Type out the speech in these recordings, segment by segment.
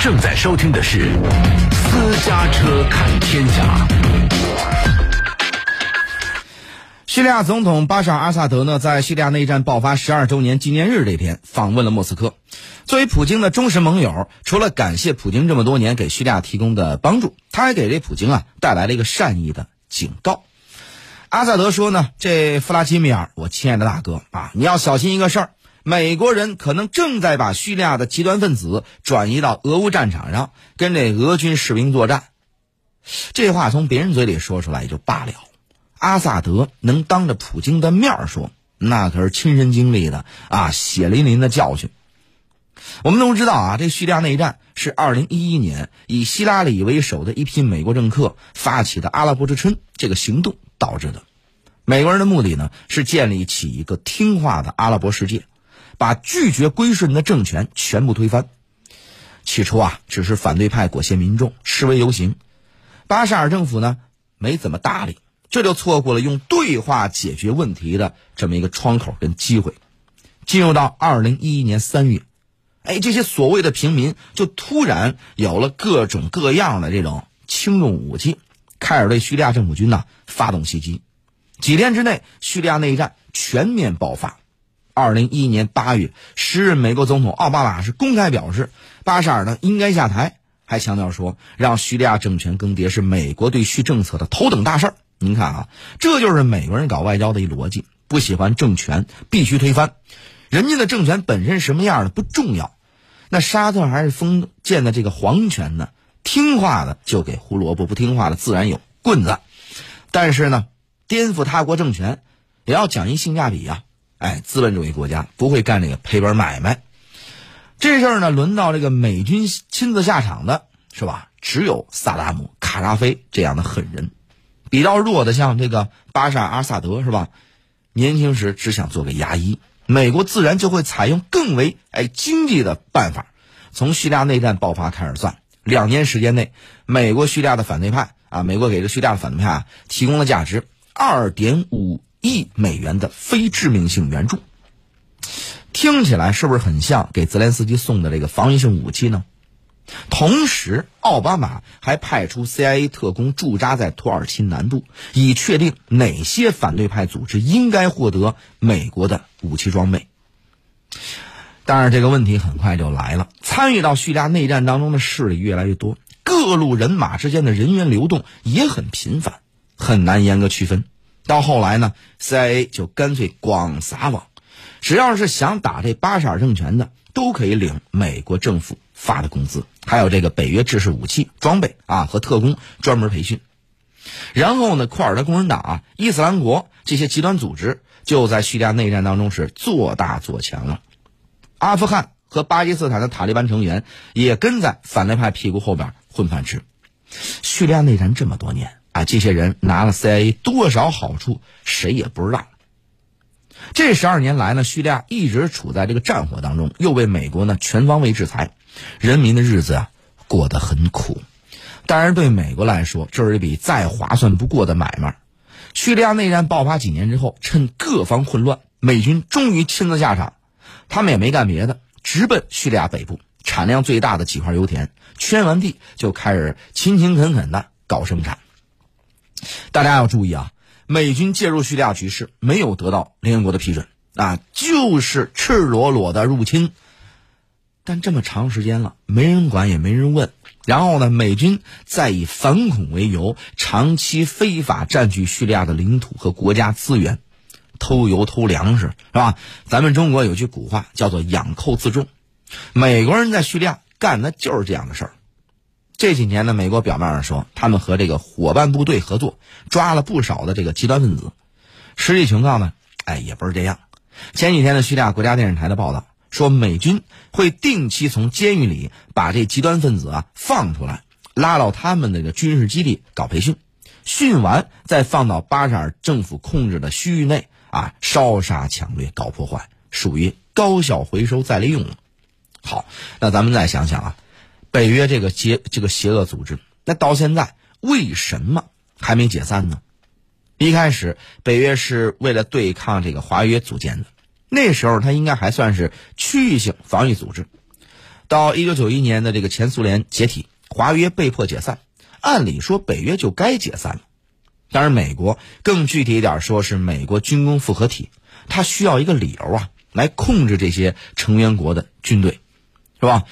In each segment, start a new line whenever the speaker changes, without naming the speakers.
正在收听的是《私家车看天下》。
叙利亚总统巴沙尔·阿萨德呢，在叙利亚内战爆发十二周年纪念日这天访问了莫斯科。作为普京的忠实盟友，除了感谢普京这么多年给叙利亚提供的帮助，他还给这普京啊带来了一个善意的警告。阿萨德说呢：“这弗拉基米尔，我亲爱的大哥啊，你要小心一个事儿，美国人可能正在把叙利亚的极端分子转移到俄乌战场上，跟这俄军士兵作战。”这话从别人嘴里说出来也就罢了，阿萨德能当着普京的面说，那可是亲身经历的啊，血淋淋的教训。我们都知道啊，这叙利亚内战是2011年以希拉里为首的一批美国政客发起的“阿拉伯之春”这个行动导致的。美国人的目的呢，是建立起一个听话的阿拉伯世界，把拒绝归顺的政权全部推翻。起初啊，只是反对派裹挟民众示威游行，巴沙尔政府呢没怎么搭理，这就错过了用对话解决问题的这么一个窗口跟机会。进入到2011年3月。哎，这些所谓的平民就突然有了各种各样的这种轻重武器，开始对叙利亚政府军呢发动袭击。几天之内，叙利亚内战全面爆发。二零一一年八月，时任美国总统奥巴马是公开表示，巴沙尔呢应该下台，还强调说，让叙利亚政权更迭是美国对叙政策的头等大事儿。您看啊，这就是美国人搞外交的一逻辑：不喜欢政权必须推翻，人家的政权本身什么样的不重要。那沙特还是封建的这个皇权呢？听话的就给胡萝卜，不听话的自然有棍子。但是呢，颠覆他国政权也要讲一性价比呀！哎，资本主义国家不会干这个赔本买卖。这事儿呢，轮到这个美军亲自下场的是吧？只有萨达姆、卡扎菲这样的狠人。比较弱的像这个巴沙尔·阿萨德是吧？年轻时只想做个牙医。美国自然就会采用更为哎经济的办法，从叙利亚内战爆发开始算，两年时间内，美国叙利亚的反对派啊，美国给这叙利亚的反对派啊提供了价值二点五亿美元的非致命性援助。听起来是不是很像给泽连斯基送的这个防御性武器呢？同时，奥巴马还派出 CIA 特工驻扎在土耳其南部，以确定哪些反对派组织应该获得美国的武器装备。当然，这个问题很快就来了：参与到叙利亚内战当中的势力越来越多，各路人马之间的人员流动也很频繁，很难严格区分。到后来呢，CIA 就干脆广撒网，只要是想打这巴沙尔政权的，都可以领美国政府。发的工资，还有这个北约制式武器装备啊和特工专门培训，然后呢，库尔德工人党啊、伊斯兰国这些极端组织就在叙利亚内战当中是做大做强了。阿富汗和巴基斯坦的塔利班成员也跟在反对派屁股后边混饭吃。叙利亚内战这么多年啊，这些人拿了 CIA 多少好处，谁也不知道。这十二年来呢，叙利亚一直处在这个战火当中，又被美国呢全方位制裁。人民的日子啊，过得很苦。当然，对美国来说，这是一笔再划算不过的买卖。叙利亚内战爆发几年之后，趁各方混乱，美军终于亲自下场。他们也没干别的，直奔叙利亚北部产量最大的几块油田，圈完地就开始勤勤恳恳的搞生产。大家要注意啊，美军介入叙利亚局势没有得到联合国的批准啊，就是赤裸裸的入侵。但这么长时间了，没人管也没人问。然后呢，美军再以反恐为由，长期非法占据叙利亚的领土和国家资源，偷油偷粮食，是吧？咱们中国有句古话叫做“养寇自重”，美国人在叙利亚干的就是这样的事儿。这几年呢，美国表面上说他们和这个伙伴部队合作，抓了不少的这个极端分子，实际情况呢，哎，也不是这样。前几天的叙利亚国家电视台的报道。说美军会定期从监狱里把这极端分子啊放出来，拉到他们那个军事基地搞培训，训完再放到巴沙尔政府控制的区域内啊烧杀抢掠搞破坏，属于高效回收再利用。好，那咱们再想想啊，北约这个邪这个邪恶组织，那到现在为什么还没解散呢？一开始北约是为了对抗这个华约组建的。那时候，它应该还算是区域性防御组织。到一九九一年的这个前苏联解体，华约被迫解散。按理说北约就该解散了，当然美国更具体一点说是美国军工复合体，它需要一个理由啊来控制这些成员国的军队，是吧？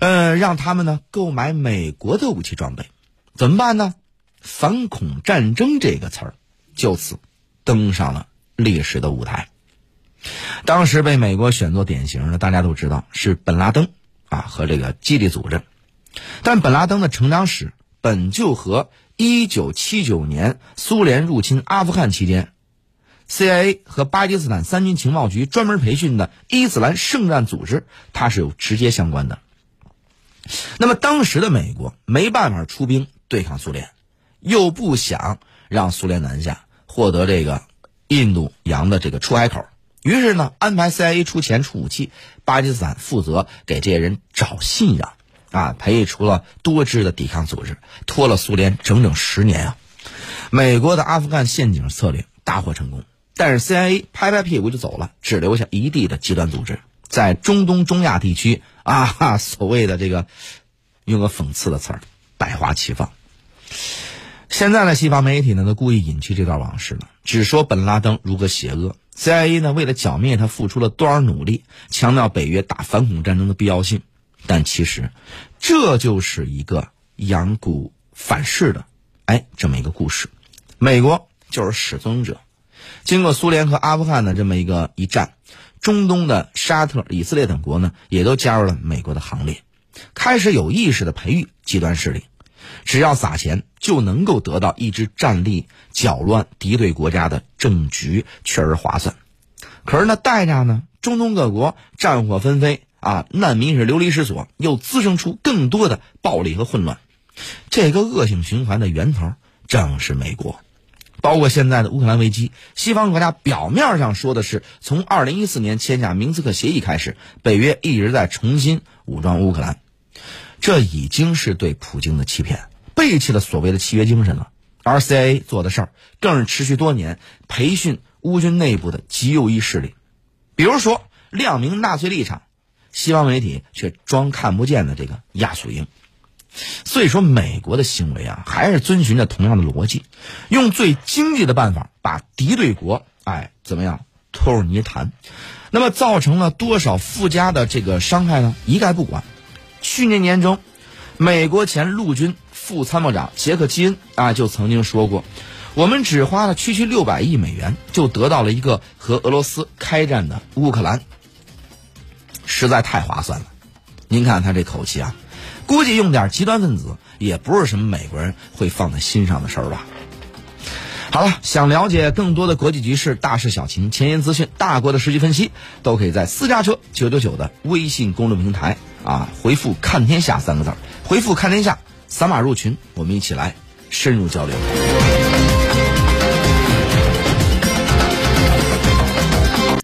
呃，让他们呢购买美国的武器装备，怎么办呢？反恐战争这个词儿就此登上了历史的舞台。当时被美国选作典型的，大家都知道是本拉登啊和这个基地组织。但本拉登的成长史本就和1979年苏联入侵阿富汗期间，CIA 和巴基斯坦三军情报局专门培训的伊斯兰圣战组织，它是有直接相关的。那么当时的美国没办法出兵对抗苏联，又不想让苏联南下，获得这个印度洋的这个出海口。于是呢，安排 CIA 出钱出武器，巴基斯坦负责给这些人找信仰，啊，培育出了多支的抵抗组织，拖了苏联整整十年啊。美国的阿富汗陷阱策略大获成功，但是 CIA 拍拍屁股就走了，只留下一地的极端组织，在中东、中亚地区啊，所谓的这个用个讽刺的词儿，百花齐放。现在的西方媒体呢，都故意隐去这段往事了，只说本拉登如何邪恶。CIA 呢，为了剿灭他，付出了多少努力？强调北约打反恐战争的必要性，但其实，这就是一个养蛊反噬的，哎，这么一个故事。美国就是始作俑者。经过苏联和阿富汗的这么一个一战，中东的沙特、以色列等国呢，也都加入了美国的行列，开始有意识的培育极端势力。只要撒钱，就能够得到一支战力搅乱敌对国家的政局，确实划算。可是那代价呢？中东各国战火纷飞啊，难民是流离失所，又滋生出更多的暴力和混乱。这个恶性循环的源头正是美国。包括现在的乌克兰危机，西方国家表面上说的是从二零一四年签下明斯克协议开始，北约一直在重新武装乌克兰。这已经是对普京的欺骗，背弃了所谓的契约精神了。而 CIA 做的事儿，更是持续多年培训乌军内部的极右翼势力，比如说亮明纳粹立场，西方媒体却装看不见的这个亚速营。所以说，美国的行为啊，还是遵循着同样的逻辑，用最经济的办法把敌对国，哎，怎么样拖入泥潭？那么造成了多少附加的这个伤害呢？一概不管。去年年中，美国前陆军副参谋长杰克基恩啊就曾经说过：“我们只花了区区六百亿美元，就得到了一个和俄罗斯开战的乌克兰，实在太划算了。”您看他这口气啊，估计用点极端分子也不是什么美国人会放在心上的事儿吧。好了，想了解更多的国际局势、大事小情、前沿资讯、大国的实际分析，都可以在私家车九九九的微信公众平台啊回复“看天下”三个字儿，回复“看天下”，扫码入群，我们一起来深入交流。